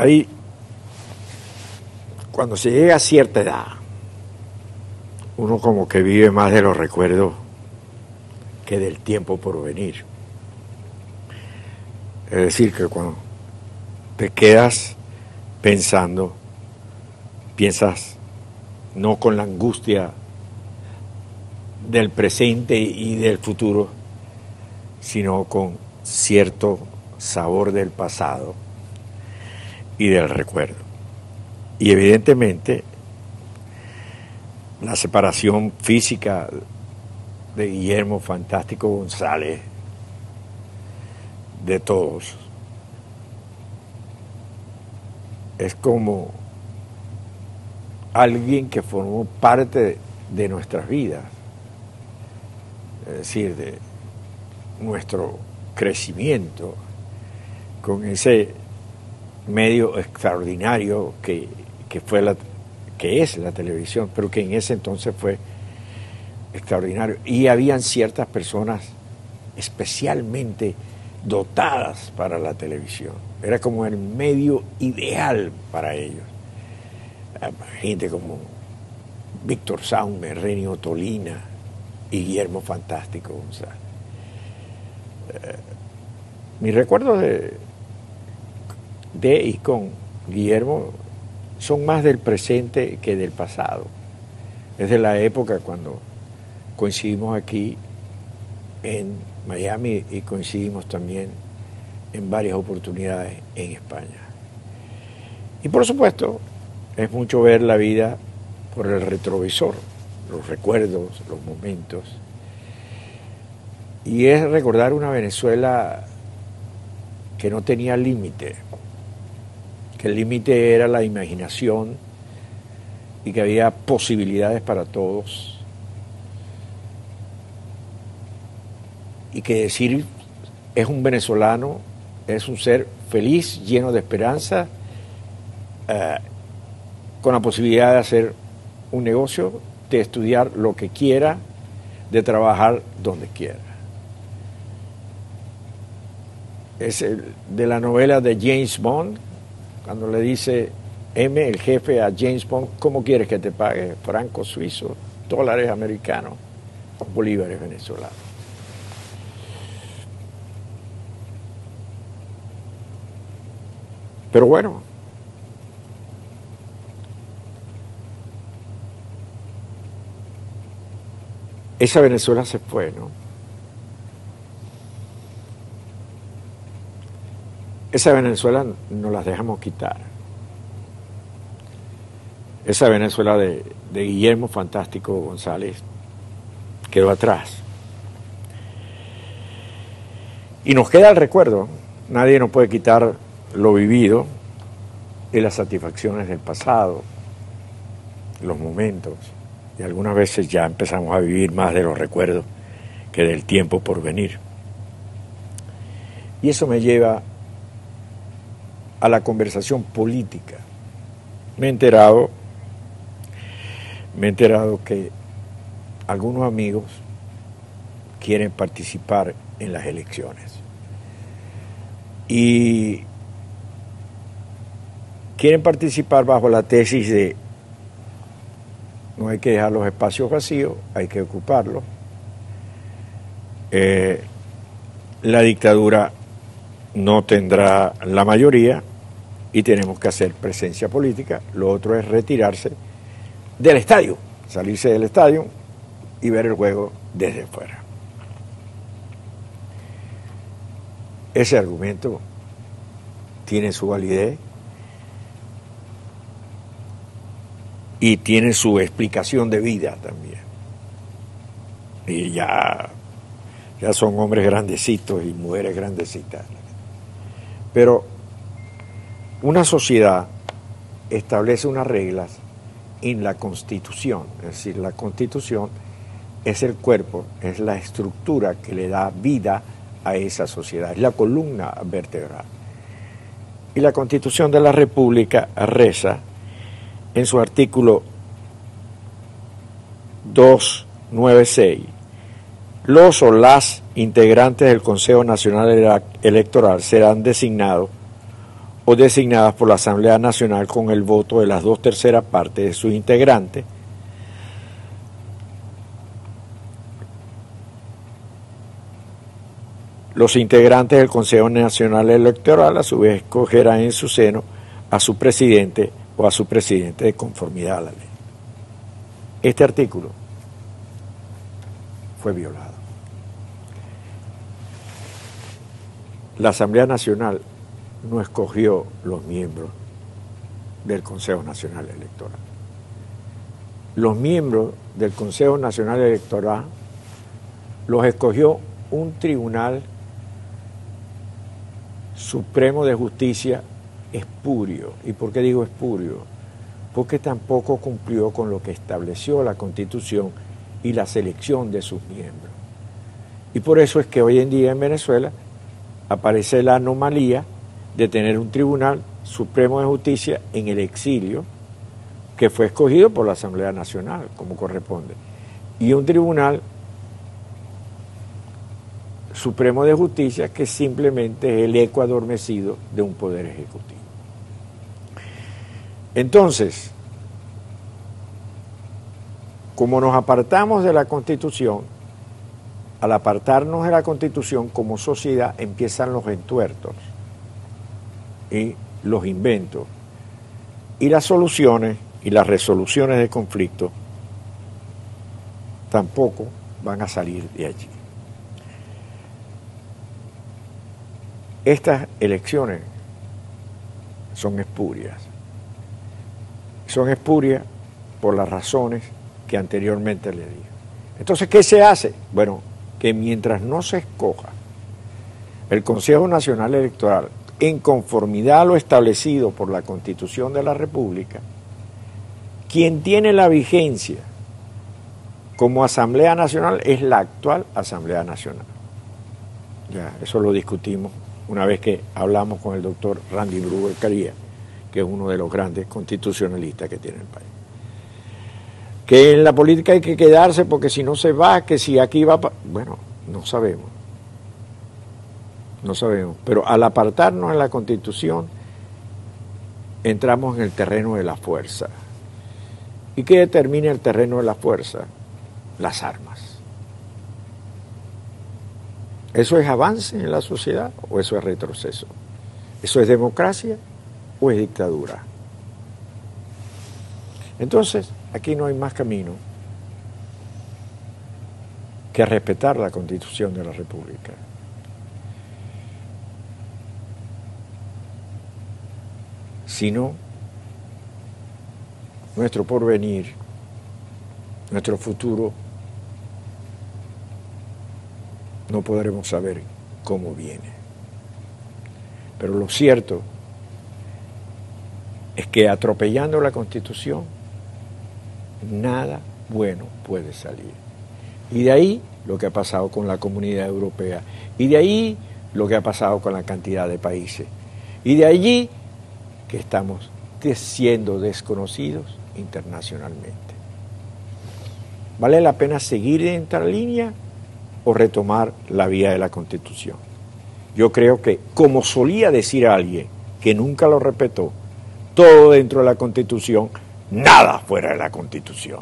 ahí, cuando se llega a cierta edad, uno como que vive más de los recuerdos que del tiempo por venir. Es decir, que cuando te quedas pensando, piensas no con la angustia del presente y del futuro, sino con cierto sabor del pasado y del recuerdo. Y evidentemente la separación física de Guillermo Fantástico González de todos es como alguien que formó parte de nuestras vidas, es decir, de nuestro crecimiento con ese medio extraordinario que, fue la, que es la televisión, pero que en ese entonces fue extraordinario. Y habían ciertas personas especialmente dotadas para la televisión. Era como el medio ideal para ellos. Gente como Víctor Saume, Renio Tolina y Guillermo Fantástico González. Eh, mis recuerdos de, de y con Guillermo son más del presente que del pasado. Es de la época cuando coincidimos aquí en Miami y coincidimos también en varias oportunidades en España. Y por supuesto, es mucho ver la vida por el retrovisor, los recuerdos, los momentos. Y es recordar una Venezuela que no tenía límite, que el límite era la imaginación y que había posibilidades para todos. Y que decir es un venezolano, es un ser feliz, lleno de esperanza, eh, con la posibilidad de hacer un negocio, de estudiar lo que quiera, de trabajar donde quiera. Es de la novela de James Bond, cuando le dice M, el jefe, a James Bond, ¿cómo quieres que te pague? Franco suizo, dólares americanos, bolívares venezolanos. Pero bueno, esa Venezuela se fue, ¿no? Esa Venezuela no las dejamos quitar. Esa Venezuela de, Guillermo Fantástico González quedó atrás. Y nos queda el recuerdo. Nadie nos puede quitar lo vivido y las satisfacciones del pasado, los momentos. Y algunas veces ya empezamos a vivir más de los recuerdos que del tiempo por venir. Y eso me lleva a la conversación política. Me he enterado, me he enterado que algunos amigos quieren participar en las elecciones. Y quieren participar bajo la tesis de no hay que dejar los espacios vacíos, hay que ocuparlos. Eh, la dictadura no tendrá la mayoría y tenemos que hacer presencia política. Lo otro es retirarse del estadio, salirse del estadio y ver el juego desde fuera. Ese argumento tiene su validez y tiene su explicación de vida también. Y ya, ya son hombres grandecitos y mujeres grandecitas. Pero una sociedad establece unas reglas en la constitución, es decir, la constitución es el cuerpo, es la estructura que le da vida a esa sociedad, es la columna vertebral. Y la constitución de la República reza en su artículo 296, los o las integrantes del Consejo Nacional Electoral serán designados o designadas por la Asamblea Nacional con el voto de las dos terceras partes de sus integrantes, Los integrantes del Consejo Nacional Electoral a su vez escogerán en su seno a su presidente o a su presidente de conformidad a la ley. Este artículo fue violado. La Asamblea Nacional no escogió los miembros del Consejo Nacional Electoral. Los miembros del Consejo Nacional Electoral los escogió un tribunal supremo de justicia espurio. ¿Y por qué digo espurio? Porque tampoco cumplió con lo que estableció la Constitución y la selección de sus miembros. Y por eso es que hoy en día en Venezuela aparece la anomalía de tener un Tribunal Supremo de Justicia en el exilio, que fue escogido por la Asamblea Nacional, como corresponde, y un Tribunal Supremo de Justicia que simplemente es el eco adormecido de un poder ejecutivo. Entonces, como nos apartamos de la Constitución, al apartarnos de la Constitución como sociedad empiezan los entuertos y los inventos y las soluciones y las resoluciones de conflicto tampoco van a salir de allí. Estas elecciones son espurias. Son espurias por las razones que anteriormente le dije. Entonces, ¿qué se hace? Bueno, que mientras no se escoja el Consejo Nacional Electoral en conformidad a lo establecido por la Constitución de la República, quien tiene la vigencia como Asamblea Nacional es la actual Asamblea Nacional. Ya, eso lo discutimos una vez que hablamos con el doctor Randy Bruger Caría, que es uno de los grandes constitucionalistas que tiene el país. Que en la política hay que quedarse porque si no se va, que si aquí va... Bueno, no sabemos. No sabemos. Pero al apartarnos en la constitución, entramos en el terreno de la fuerza. ¿Y qué determina el terreno de la fuerza? Las armas. ¿Eso es avance en la sociedad o eso es retroceso? ¿Eso es democracia o es dictadura? Entonces, aquí no hay más camino que respetar la constitución de la República. Si no, nuestro porvenir, nuestro futuro no podremos saber cómo viene. Pero lo cierto es que atropellando la Constitución, nada bueno puede salir. Y de ahí lo que ha pasado con la comunidad europea. Y de ahí lo que ha pasado con la cantidad de países. Y de allí que estamos siendo desconocidos internacionalmente. ¿Vale la pena seguir en esta línea? o retomar la vía de la Constitución. Yo creo que, como solía decir alguien que nunca lo respetó, todo dentro de la Constitución, nada fuera de la Constitución.